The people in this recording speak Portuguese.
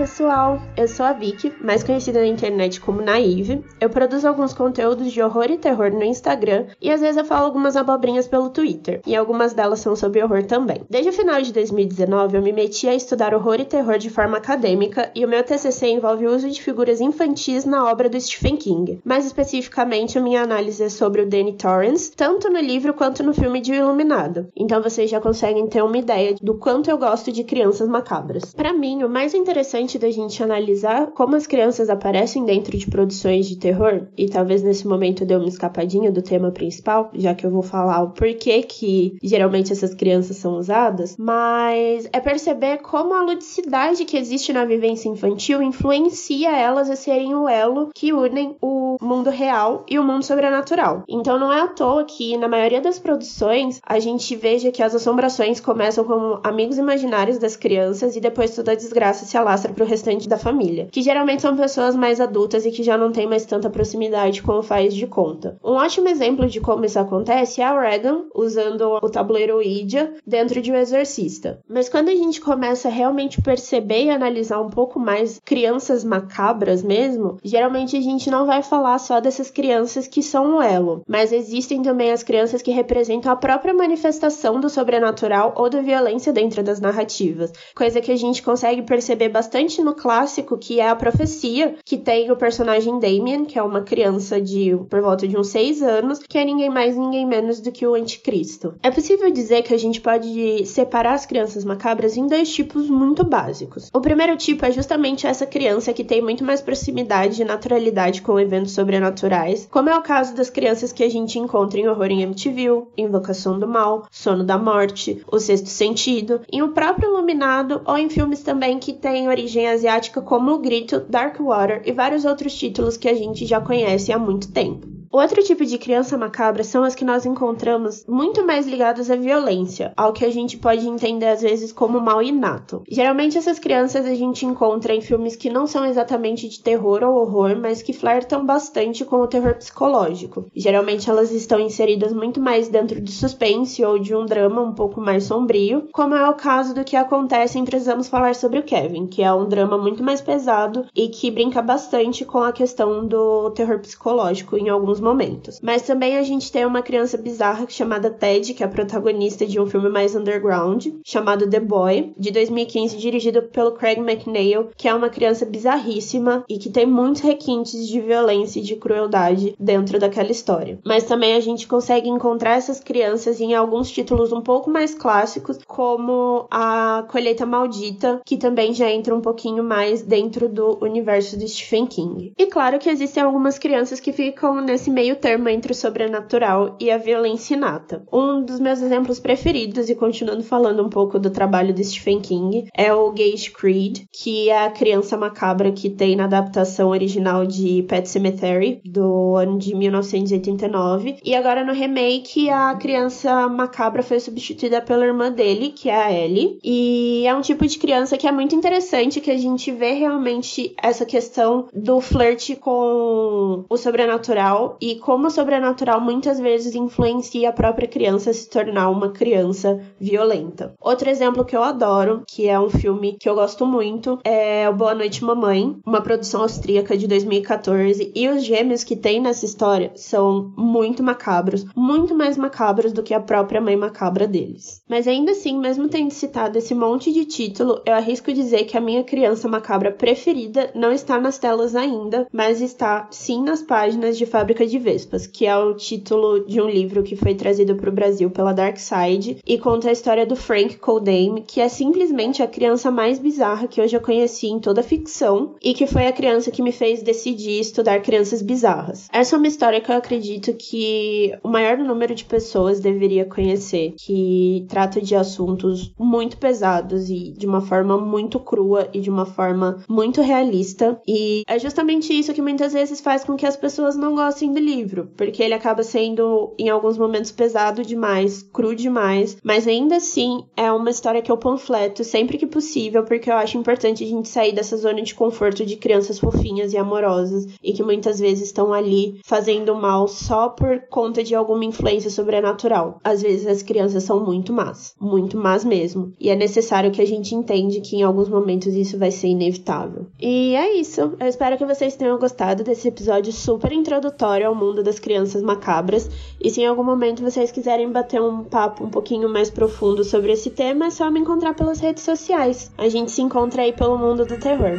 Pessoal, eu sou a Vicky, mais conhecida na internet como Naive. Eu produzo alguns conteúdos de horror e terror no Instagram e às vezes eu falo algumas abobrinhas pelo Twitter, e algumas delas são sobre horror também. Desde o final de 2019 eu me meti a estudar horror e terror de forma acadêmica e o meu TCC envolve o uso de figuras infantis na obra do Stephen King. Mais especificamente, a minha análise é sobre o Danny Torrance, tanto no livro quanto no filme de O Iluminado. Então vocês já conseguem ter uma ideia do quanto eu gosto de crianças macabras. Para mim, o mais interessante interessante da gente analisar como as crianças aparecem dentro de produções de terror, e talvez nesse momento dê uma escapadinha do tema principal, já que eu vou falar o porquê que geralmente essas crianças são usadas, mas é perceber como a ludicidade que existe na vivência infantil influencia elas a serem o elo que unem o mundo real e o mundo sobrenatural. Então não é à toa que na maioria das produções a gente veja que as assombrações começam como amigos imaginários das crianças e depois toda a desgraça se alastra pro restante da família, que geralmente são pessoas mais adultas e que já não têm mais tanta proximidade como faz de conta. Um ótimo exemplo de como isso acontece é a Regan usando o tabuleiro Ouija dentro de O Exorcista. Mas quando a gente começa a realmente perceber e analisar um pouco mais crianças macabras mesmo, geralmente a gente não vai falar só dessas crianças que são o elo, mas existem também as crianças que representam a própria manifestação do sobrenatural ou da violência dentro das narrativas, coisa que a gente consegue perceber bastante bastante no clássico, que é a profecia, que tem o personagem Damien, que é uma criança de por volta de uns seis anos, que é ninguém mais, ninguém menos do que o anticristo. É possível dizer que a gente pode separar as crianças macabras em dois tipos muito básicos. O primeiro tipo é justamente essa criança que tem muito mais proximidade e naturalidade com eventos sobrenaturais, como é o caso das crianças que a gente encontra em Horror em MTV, Invocação do Mal, Sono da Morte, O Sexto Sentido, em O Próprio Iluminado ou em filmes também que têm origem origem asiática como O Grito, Dark Water e vários outros títulos que a gente já conhece há muito tempo. Outro tipo de criança macabra são as que nós encontramos muito mais ligadas à violência, ao que a gente pode entender às vezes como mal inato. Geralmente essas crianças a gente encontra em filmes que não são exatamente de terror ou horror, mas que flertam bastante com o terror psicológico. Geralmente elas estão inseridas muito mais dentro de suspense ou de um drama um pouco mais sombrio, como é o caso do que acontece em Precisamos Falar sobre o Kevin, que é um drama muito mais pesado e que brinca bastante com a questão do terror psicológico em alguns momentos. Mas também a gente tem uma criança bizarra chamada Ted, que é a protagonista de um filme mais underground, chamado The Boy, de 2015, dirigido pelo Craig McNeil, que é uma criança bizarríssima e que tem muitos requintes de violência e de crueldade dentro daquela história. Mas também a gente consegue encontrar essas crianças em alguns títulos um pouco mais clássicos, como A Colheita Maldita, que também já entra um pouquinho mais dentro do universo de Stephen King. E claro que existem algumas crianças que ficam nesse esse meio termo entre o sobrenatural e a violência inata. Um dos meus exemplos preferidos, e continuando falando um pouco do trabalho de Stephen King, é o Gage Creed, que é a criança macabra que tem na adaptação original de Pet Cemetery, do ano de 1989. E agora no remake, a criança macabra foi substituída pela irmã dele, que é a Ellie. E é um tipo de criança que é muito interessante, que a gente vê realmente essa questão do flerte com o sobrenatural e como o sobrenatural muitas vezes influencia a própria criança a se tornar uma criança violenta. Outro exemplo que eu adoro, que é um filme que eu gosto muito, é o Boa Noite Mamãe, uma produção austríaca de 2014, e os gêmeos que tem nessa história são muito macabros, muito mais macabros do que a própria mãe macabra deles. Mas ainda assim, mesmo tendo citado esse monte de título, eu arrisco dizer que a minha criança macabra preferida não está nas telas ainda, mas está sim nas páginas de fábrica de Vespas, que é o título de um livro que foi trazido para o Brasil pela Dark Side e conta a história do Frank Coldame, que é simplesmente a criança mais bizarra que eu já conheci em toda a ficção e que foi a criança que me fez decidir estudar crianças bizarras. Essa é uma história que eu acredito que o maior número de pessoas deveria conhecer, que trata de assuntos muito pesados e de uma forma muito crua e de uma forma muito realista. E é justamente isso que muitas vezes faz com que as pessoas não gostem do livro, porque ele acaba sendo em alguns momentos pesado demais, cru demais, mas ainda assim é uma história que eu panfleto sempre que possível, porque eu acho importante a gente sair dessa zona de conforto de crianças fofinhas e amorosas e que muitas vezes estão ali fazendo mal só por conta de alguma influência sobrenatural. Às vezes as crianças são muito más, muito más mesmo, e é necessário que a gente entenda que em alguns momentos isso vai ser inevitável. E é isso. Eu espero que vocês tenham gostado desse episódio super introdutório ao mundo das crianças macabras. E se em algum momento vocês quiserem bater um papo um pouquinho mais profundo sobre esse tema, é só me encontrar pelas redes sociais. A gente se encontra aí pelo mundo do terror.